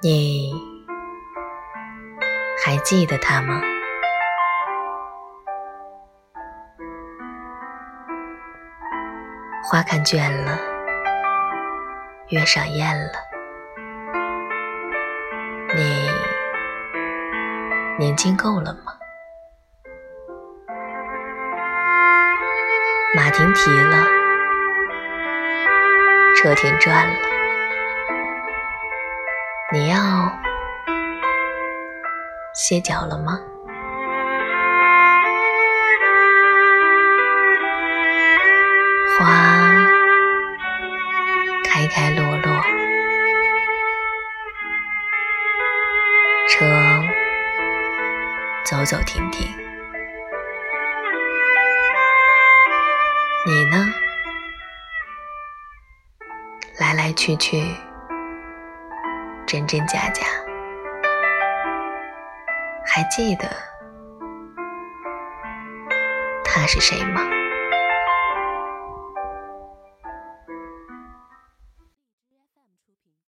你还记得他吗？花看倦了，月上厌了，你年轻够了吗？马停蹄了，车停转了，你要歇脚了吗？花开开落落，车走走停停，你呢？来来去去，真真假假，还记得他是谁吗？